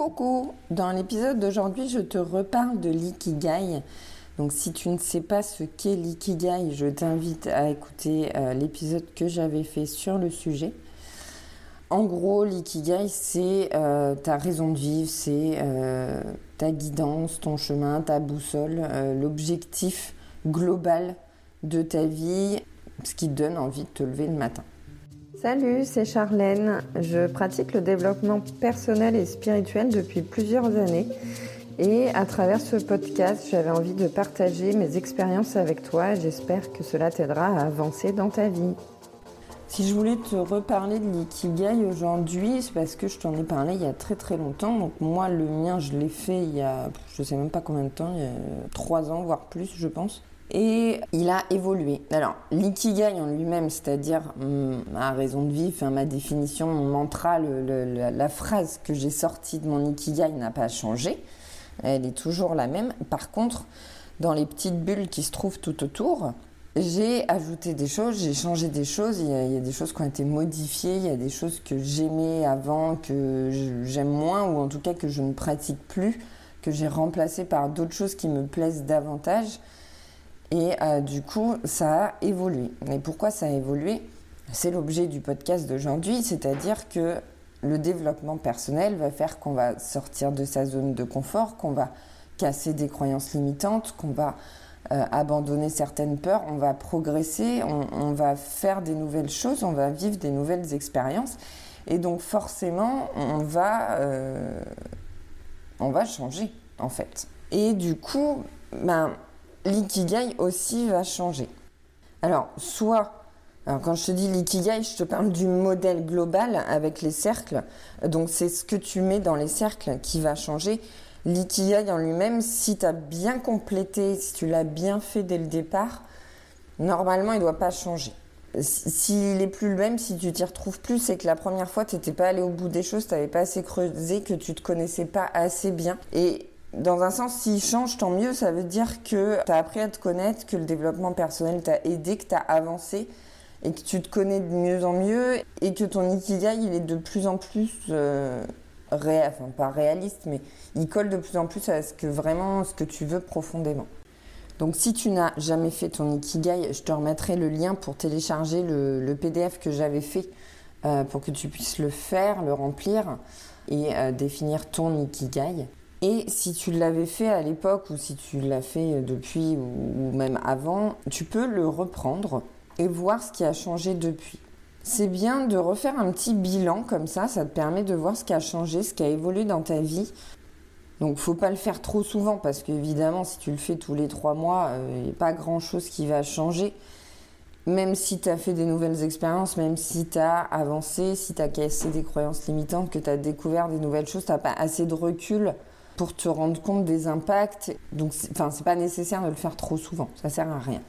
Coucou Dans l'épisode d'aujourd'hui, je te reparle de l'ikigai. Donc si tu ne sais pas ce qu'est l'ikigai, je t'invite à écouter euh, l'épisode que j'avais fait sur le sujet. En gros, l'ikigai, c'est euh, ta raison de vivre, c'est euh, ta guidance, ton chemin, ta boussole, l'objectif global de ta vie, ce qui donne envie de te lever le matin. Salut, c'est Charlène. Je pratique le développement personnel et spirituel depuis plusieurs années. Et à travers ce podcast, j'avais envie de partager mes expériences avec toi. J'espère que cela t'aidera à avancer dans ta vie. Si je voulais te reparler de l'ikigai aujourd'hui, c'est parce que je t'en ai parlé il y a très très longtemps. Donc moi, le mien, je l'ai fait il y a, je sais même pas combien de temps, il y a trois ans, voire plus, je pense et il a évolué. Alors, l'ikigai en lui-même, c'est-à-dire ma raison de vivre, ma définition, mon mantra, la, phrase que j'ai sortie de mon ikigai n'a pas changé. Elle est toujours la même. Par contre, dans les petites bulles qui se trouvent tout autour, j'ai ajouté des choses, j'ai changé des choses. Il y, a, il y, a, des choses qui ont été modifiées, il y a des choses que j'aimais avant, que j'aime moins, ou en tout cas que je ne pratique plus, que j'ai remplacées par d'autres choses qui me plaisent davantage. Et euh, du coup, ça a évolué. Et pourquoi ça a évolué? C'est l'objet du podcast d'aujourd'hui, c'est-à-dire que le développement personnel va faire qu'on va sortir de sa zone de confort, qu'on va casser des croyances limitantes, qu'on va euh, abandonner certaines peurs, on va progresser, on, va faire des nouvelles choses, on va vivre des nouvelles expériences. Et donc forcément, on va, euh, on va changer en fait. Et du coup, ben, l'ikigai aussi va changer. Alors, soit, quand je te dis l'ikigai, je te parle du modèle global avec les cercles. Donc, c'est ce que tu mets dans les cercles qui va changer. L'ikigai en lui-même, si tu as bien complété, si tu l'as bien fait dès le départ, normalement, il ne doit pas changer. S'il est plus le même, si tu t'y retrouves plus, c'est que la première fois, tu n'étais pas allé au bout des choses, tu n'avais pas assez creusé, que tu te connaissais pas assez bien. Et dans un sens, s'il change, tant mieux. Ça veut dire que tu as appris à te connaître, que le développement personnel t'a aidé, que tu as avancé et que tu te connais de mieux en mieux et que ton ikigai, il est de plus en plus euh, réel, enfin pas réaliste, mais il colle de plus en plus à ce que vraiment, ce que tu veux profondément. Donc si tu n'as jamais fait ton ikigai, je te remettrai le lien pour télécharger le, PDF que j'avais fait euh, pour que tu puisses le faire, le remplir et euh, définir ton ikigai. Et si tu l'avais fait à l'époque ou si tu l'as fait depuis ou même avant, tu peux le reprendre et voir ce qui a changé depuis. C'est bien de refaire un petit bilan comme ça, ça te permet de voir ce qui a changé, ce qui a évolué dans ta vie. Donc faut pas le faire trop souvent parce qu'évidemment si tu le fais tous les trois mois, il n'y a pas grand chose qui va changer. Même si tu as fait des nouvelles expériences, même si tu as avancé, si tu as cassé des croyances limitantes, que tu as découvert des nouvelles choses, tu n'as pas assez de recul pour te rendre compte des impacts. Donc, enfin, c'est pas nécessaire de le faire trop souvent. Ça sert à rien.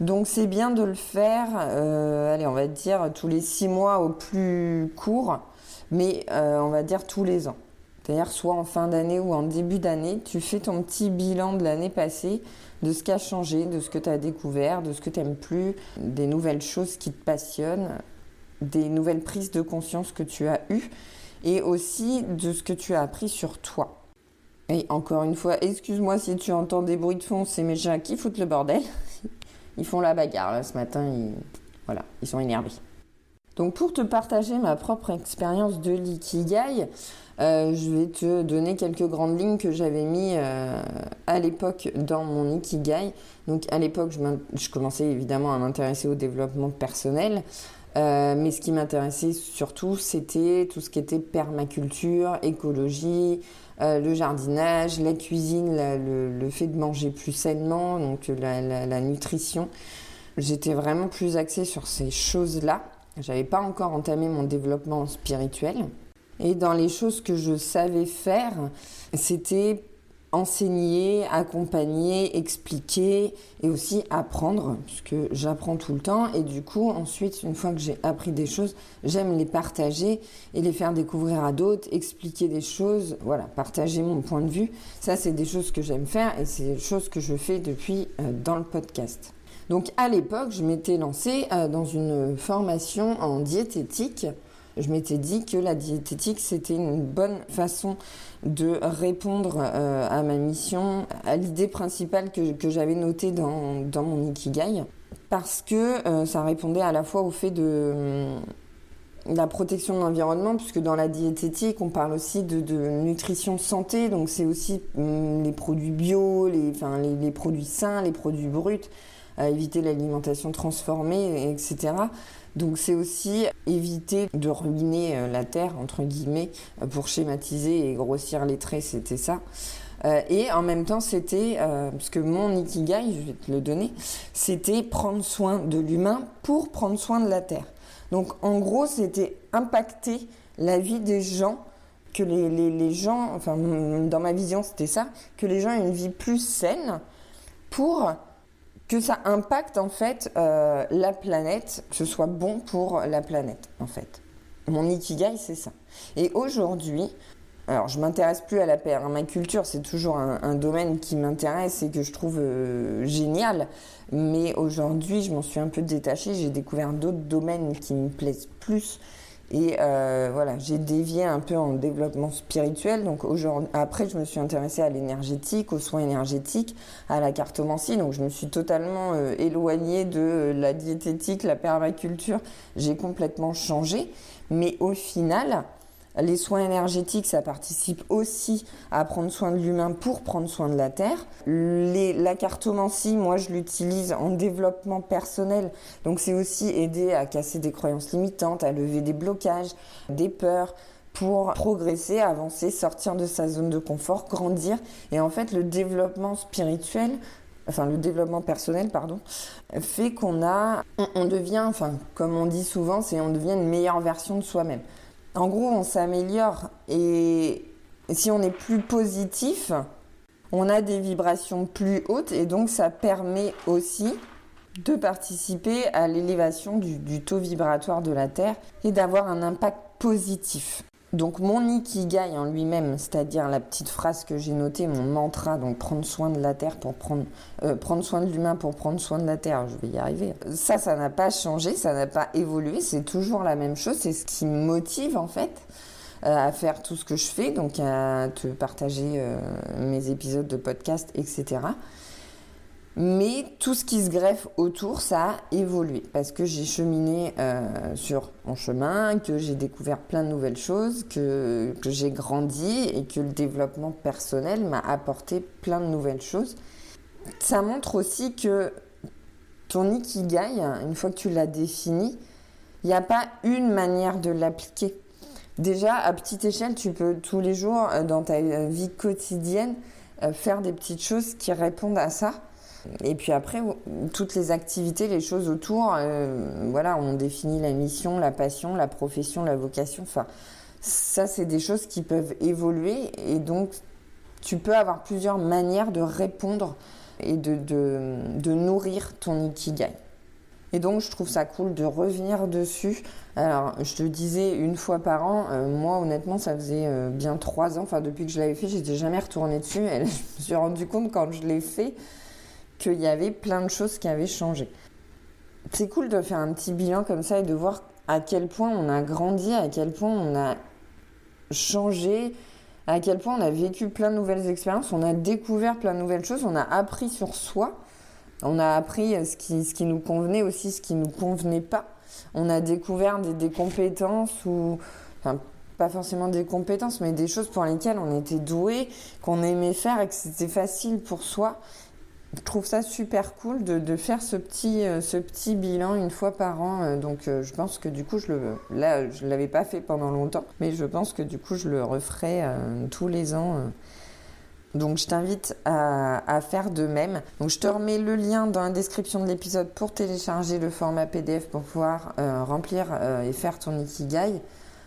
Donc, c'est bien de le faire, euh, allez, on va dire tous les six mois au plus court, mais euh, on va dire tous les ans. C'est-à-dire soit en fin d'année ou en début d'année, tu fais ton petit bilan de l'année passée, de ce qui a changé, de ce que tu as découvert, de ce que tu n'aimes plus, des nouvelles choses qui te passionnent, des nouvelles prises de conscience que tu as eues, et aussi de ce que tu as appris sur toi. Et encore une fois, excuse-moi si tu entends des bruits de fond, c'est mes chats qui foutent le bordel. Ils font la bagarre ce matin, ils... voilà, ils sont énervés. Donc pour te partager ma propre expérience de l'ikigai, euh, je vais te donner quelques grandes lignes que j'avais mis euh, à l'époque dans mon ikigai. Donc à l'époque, je, je, commençais évidemment à m'intéresser au développement personnel. Euh, mais ce qui m'intéressait surtout, c'était tout ce qui était permaculture, écologie, euh, le jardinage, la cuisine, le, fait de manger plus sainement, donc la, nutrition. J'étais vraiment plus axée sur ces choses-là. J'avais pas encore entamé mon développement spirituel. Et dans les choses que je savais faire, c'était enseigner, accompagner, expliquer et aussi apprendre, puisque j'apprends tout le temps. Et du coup, ensuite, une fois que j'ai appris des choses, j'aime les partager et les faire découvrir à d'autres, expliquer des choses, voilà, partager mon point de vue. Ça, c'est des choses que j'aime faire et c'est des choses que je fais depuis euh, dans le podcast. Donc à l'époque, je m'étais lancée euh, dans une formation en diététique je m'étais dit que la diététique, c'était une bonne façon de répondre euh, à ma mission, à l'idée principale que, que j'avais notée dans, dans, mon Ikigai, parce que euh, ça répondait à la fois au fait de hum, la protection de l'environnement, puisque dans la diététique, on parle aussi de, nutrition santé, donc c'est aussi hum, les produits bio, les, les, produits sains, les produits bruts, à éviter l'alimentation transformée, etc. Donc c'est aussi éviter de ruiner euh, la terre, entre guillemets, euh, pour schématiser et grossir les traits, c'était ça. Euh, et en même temps, c'était, parce que mon ikigai, je vais te le donner, c'était prendre soin de l'humain pour prendre soin de la terre. Donc en gros, c'était impacter la vie des gens, que les, les, les gens, enfin dans ma vision c'était ça, que les gens aient une vie plus saine pour que ça impacte en fait euh, la planète, que ce soit bon pour la planète en fait. Mon ikigai, c'est ça. Et aujourd'hui, alors je m'intéresse plus à la permaculture, c'est toujours un, domaine qui m'intéresse et que je trouve euh, génial. Mais aujourd'hui, je m'en suis un peu détachée, j'ai découvert d'autres domaines qui me plaisent plus. Et euh, voilà, j'ai dévié un peu en développement spirituel. Donc après, je me suis intéressée à l'énergétique, aux soins énergétiques, à la cartomancie. Donc je me suis totalement euh, éloignée de la diététique, la permaculture. J'ai complètement changé. Mais au final, les soins énergétiques, ça participe aussi à prendre soin de l'humain pour prendre soin de la terre. La cartomancie, moi, je l'utilise en développement personnel. Donc, c'est aussi aider à casser des croyances limitantes, à lever des blocages, des peurs pour progresser, avancer, sortir de sa zone de confort, grandir. Et en fait, le développement spirituel, enfin le développement personnel, pardon, fait qu'on a, on devient, enfin, comme on dit souvent, c'est on devient une meilleure version de soi-même. En gros, on s'améliore et si on est plus positif, on a des vibrations plus hautes et donc ça permet aussi de participer à l'élévation du, taux vibratoire de la Terre et d'avoir un impact positif. Donc mon ikigai en lui-même, c'est-à-dire la petite phrase que j'ai notée, mon mantra, donc prendre soin de la terre pour prendre, euh, prendre soin de l'humain pour prendre soin de la terre, je vais y arriver. Ça, ça n'a pas changé, ça n'a pas évolué, c'est toujours la même chose, c'est ce qui me motive en fait euh, à faire tout ce que je fais, donc à te partager euh, mes épisodes de podcast, etc. Mais tout ce qui se greffe autour, ça a évolué parce que j'ai cheminé euh, sur mon chemin, que j'ai découvert plein de nouvelles choses, que, que j'ai grandi et que le développement personnel m'a apporté plein de nouvelles choses. Ça montre aussi que ton ikigai, une fois que tu l'as défini, il n'y a pas une manière de l'appliquer. Déjà, à petite échelle, tu peux tous les jours, euh, dans ta vie quotidienne, euh, faire des petites choses qui répondent à ça. Et puis après, toutes les activités, les choses autour, euh, voilà, on définit la mission, la passion, la profession, la vocation. Enfin, ça, c'est des choses qui peuvent évoluer et donc tu peux avoir plusieurs manières de répondre et de, nourrir ton ikigai. Et donc, je trouve ça cool de revenir dessus. Alors, je te disais une fois par an, euh, moi, honnêtement, ça faisait euh, bien trois ans. Enfin, depuis que je l'avais fait, j'étais jamais retournée dessus. Je me suis rendu compte quand je l'ai fait qu'il y avait plein de choses qui avaient changé. C'est cool de faire un petit bilan comme ça et de voir à quel point on a grandi, à quel point on a changé, à quel point on a vécu plein de nouvelles expériences, on a découvert plein de nouvelles choses, on a appris sur soi, on a appris ce qui, ce qui nous convenait aussi, ce qui ne nous convenait pas. On a découvert des, des compétences ou, enfin, pas forcément des compétences, mais des choses pour lesquelles on était doué, qu'on aimait faire et que c'était facile pour soi je trouve ça super cool de, faire ce petit, euh, ce petit bilan une fois par an. Euh, donc euh, je pense que du coup, je là, je ne l'avais pas fait pendant longtemps, mais je pense que du coup, je le referai tous les ans. Donc je t'invite à, à, faire de même. Donc je te remets le lien dans la description de l'épisode pour télécharger le format PDF pour pouvoir remplir et faire ton Ikigai.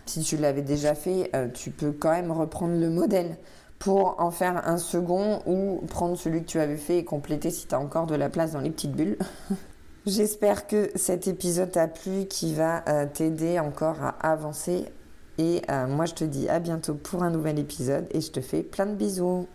Si tu l'avais déjà fait, tu peux quand même reprendre le modèle pour en faire un second ou prendre celui que tu avais fait et compléter si tu as encore de la place dans les petites bulles. J'espère que cet épisode t'a plu, qui va euh, t'aider encore à avancer. Et euh, moi, je te dis à bientôt pour un nouvel épisode et je te fais plein de bisous.